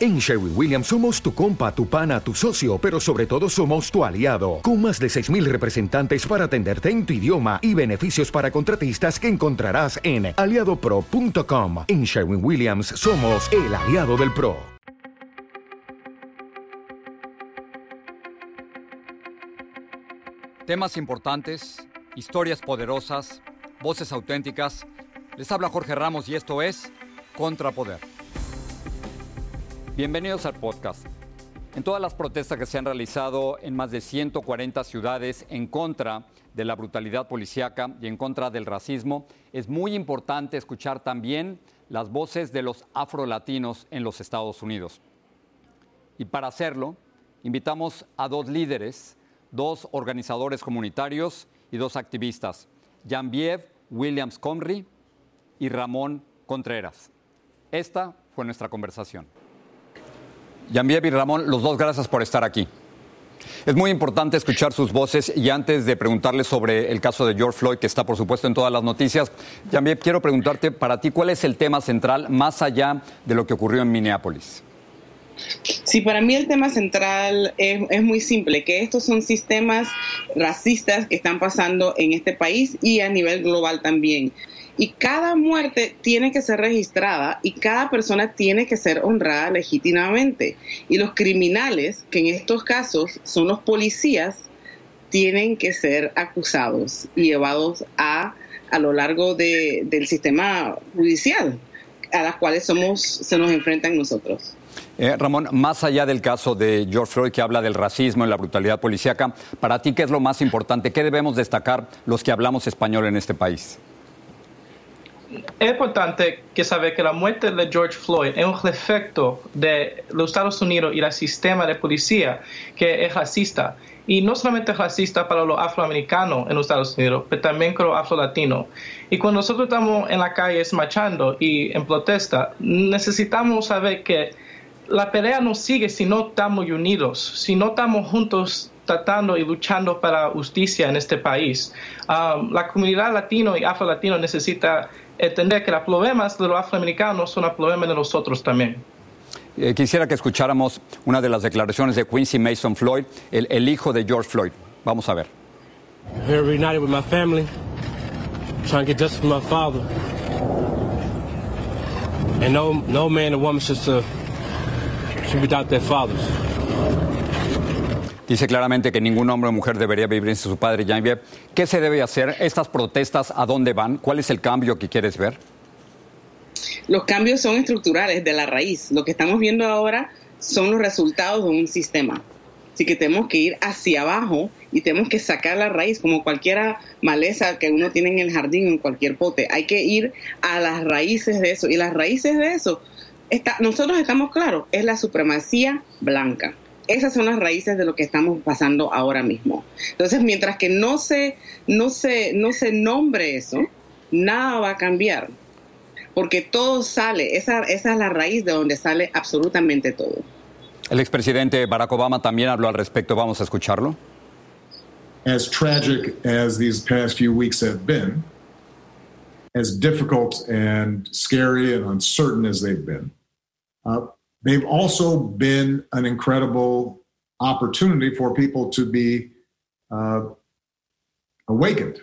En Sherwin Williams somos tu compa, tu pana, tu socio, pero sobre todo somos tu aliado, con más de 6.000 representantes para atenderte en tu idioma y beneficios para contratistas que encontrarás en aliadopro.com. En Sherwin Williams somos el aliado del PRO. Temas importantes, historias poderosas, voces auténticas. Les habla Jorge Ramos y esto es Contrapoder. Bienvenidos al podcast. En todas las protestas que se han realizado en más de 140 ciudades en contra de la brutalidad policíaca y en contra del racismo, es muy importante escuchar también las voces de los afrolatinos en los Estados Unidos. Y para hacerlo, invitamos a dos líderes, dos organizadores comunitarios y dos activistas, Jean-Biev Williams Comrie y Ramón Contreras. Esta fue nuestra conversación. Jean-Biev y Ramón, los dos gracias por estar aquí. Es muy importante escuchar sus voces y antes de preguntarles sobre el caso de George Floyd, que está por supuesto en todas las noticias, Jean-Biev, quiero preguntarte para ti cuál es el tema central más allá de lo que ocurrió en Minneapolis. Sí, para mí el tema central es, es, muy simple, que estos son sistemas racistas que están pasando en este país y a nivel global también. Y cada muerte tiene que ser registrada y cada persona tiene que ser honrada legítimamente. Y los criminales, que en estos casos son los policías, tienen que ser acusados y llevados a, a lo largo de, del sistema judicial a las cuales somos, se nos enfrentan nosotros. Eh, Ramón, más allá del caso de George Floyd que habla del racismo y la brutalidad policíaca, para ti, ¿qué es lo más importante? ¿Qué debemos destacar los que hablamos español en este país? Es importante que saber que la muerte de George Floyd es un efecto de los Estados Unidos y el sistema de policía que es racista. Y no solamente racista para los afroamericanos en los Estados Unidos, pero también con los afrolatinos. Y cuando nosotros estamos en la calle marchando y en protesta, necesitamos saber que la pelea no sigue si no estamos unidos, si no estamos juntos tratando y luchando para justicia en este país. Um, la comunidad latino y afro-latino necesita entender que los problemas de los afroamericanos son los problemas de nosotros también. Eh, quisiera que escucháramos una de las declaraciones de Quincy Mason Floyd, el, el hijo de George Floyd. Vamos a ver. Here reunited with my family, trying to get justice for my father. And no, no man or woman should, Dice claramente que ningún hombre o mujer debería vivir sin su padre, Jean-Pierre. ¿Qué se debe hacer? ¿Estas protestas a dónde van? ¿Cuál es el cambio que quieres ver? Los cambios son estructurales de la raíz. Lo que estamos viendo ahora son los resultados de un sistema. Así que tenemos que ir hacia abajo y tenemos que sacar la raíz, como cualquier maleza que uno tiene en el jardín o en cualquier pote. Hay que ir a las raíces de eso. Y las raíces de eso, está, nosotros estamos claros, es la supremacía blanca esas son las raíces de lo que estamos pasando ahora mismo. Entonces, mientras que no se, no se, no se nombre eso, nada va a cambiar. Porque todo sale, esa, esa es la raíz de donde sale absolutamente todo. El expresidente Barack Obama también habló al respecto. Vamos a escucharlo. As tragic as these past few weeks have been, as difficult and scary and uncertain as they've been, uh, they've also been an incredible opportunity for people to be uh, awakened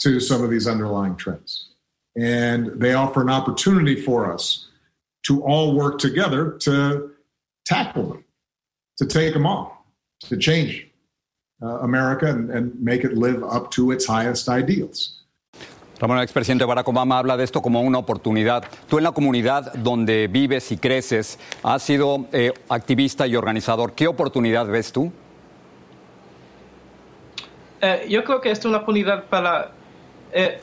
to some of these underlying trends. And they offer an opportunity for us to all work together to tackle them, to take them on, to change uh, America and, and make it live up to its highest ideals. Ramón, el expresidente Barack Obama habla de esto como una oportunidad. Tú en la comunidad donde vives y creces has sido eh, activista y organizador. ¿Qué oportunidad ves tú? Eh, yo creo que esta es una oportunidad para, eh,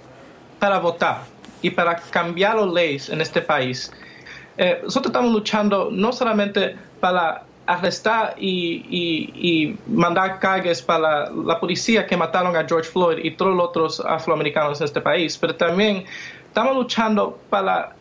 para votar y para cambiar las leyes en este país. Nosotros estamos luchando no solamente para arrestar y, y, mandar cargas para la, policía que mataron a George Floyd y todos los otros afroamericanos en este país, pero también estamos luchando para,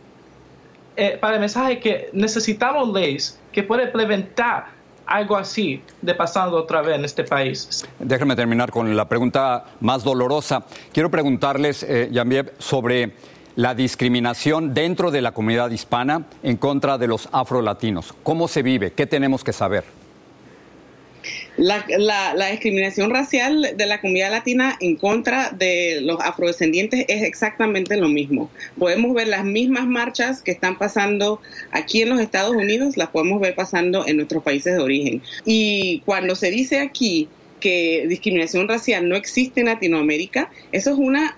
eh, para el mensaje que necesitamos leyes que pueden preventar algo así de pasando otra vez en este país. Déjenme terminar con la pregunta más dolorosa. Quiero preguntarles, eh, Jambieb, sobre la discriminación dentro de la comunidad hispana en contra de los afrolatinos. ¿Cómo se vive? ¿Qué tenemos que saber? La, la, discriminación racial de la comunidad latina en contra de los afrodescendientes es exactamente lo mismo. Podemos ver las mismas marchas que están pasando aquí en los Estados Unidos, las podemos ver pasando en nuestros países de origen. Y cuando se dice aquí que discriminación racial no existe en Latinoamérica, eso es una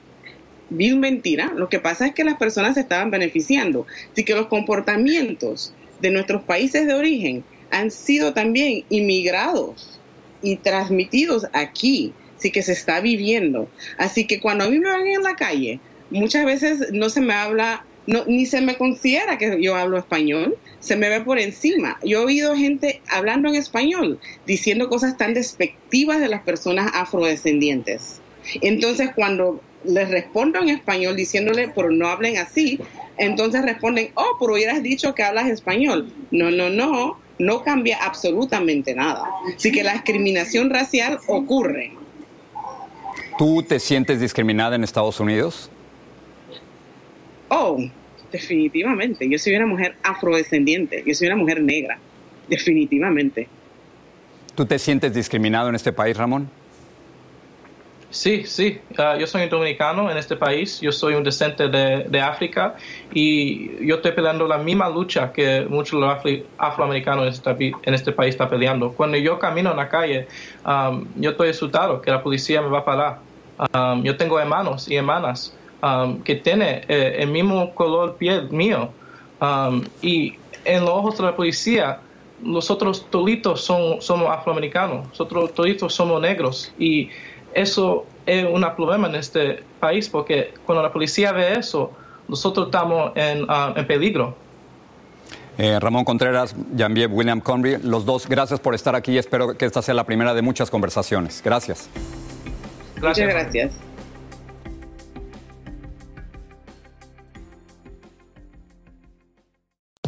vil mentira. Lo que pasa es que las personas se estaban beneficiando. Así que los comportamientos de nuestros países de origen han sido también inmigrados y transmitidos aquí, así que se está viviendo. Así que cuando a mí me van en la calle, muchas veces no se me habla, no, ni se me considera que yo hablo español, se me ve por encima. Yo he oído gente hablando en español, diciendo cosas tan despectivas de las personas afrodescendientes. Entonces, cuando les respondo en español diciéndole, pero no hablen así, entonces responden, oh, pero hubieras dicho que hablas español. No, no, no, no cambia absolutamente nada. Así que la discriminación racial ocurre. ¿Tú te sientes discriminada en Estados Unidos? Oh, definitivamente. Yo soy una mujer afrodescendiente, yo soy una mujer negra, definitivamente. ¿Tú te sientes discriminado en este país, Ramón? Sí, sí. Uh, yo soy un dominicano en este país. Yo soy un descendente de, de, África y yo estoy peleando la misma lucha que muchos los afro afroamericanos en este, en este, país están peleando. Cuando yo camino en la calle, um, yo estoy asustado que la policía me va a parar. Um, yo tengo hermanos y hermanas que tienen eh, el mismo color piel mío y en los ojos de la policía nosotros toditos son, somos afroamericanos, nosotros toditos somos negros y eso es un problema en este país porque cuando la policía ve eso, nosotros estamos en, uh, en peligro. Eh, Ramón Contreras, Janvier William Conry, los dos, gracias por estar aquí. Espero que esta sea la primera de muchas conversaciones. Gracias. gracias. Muchas gracias.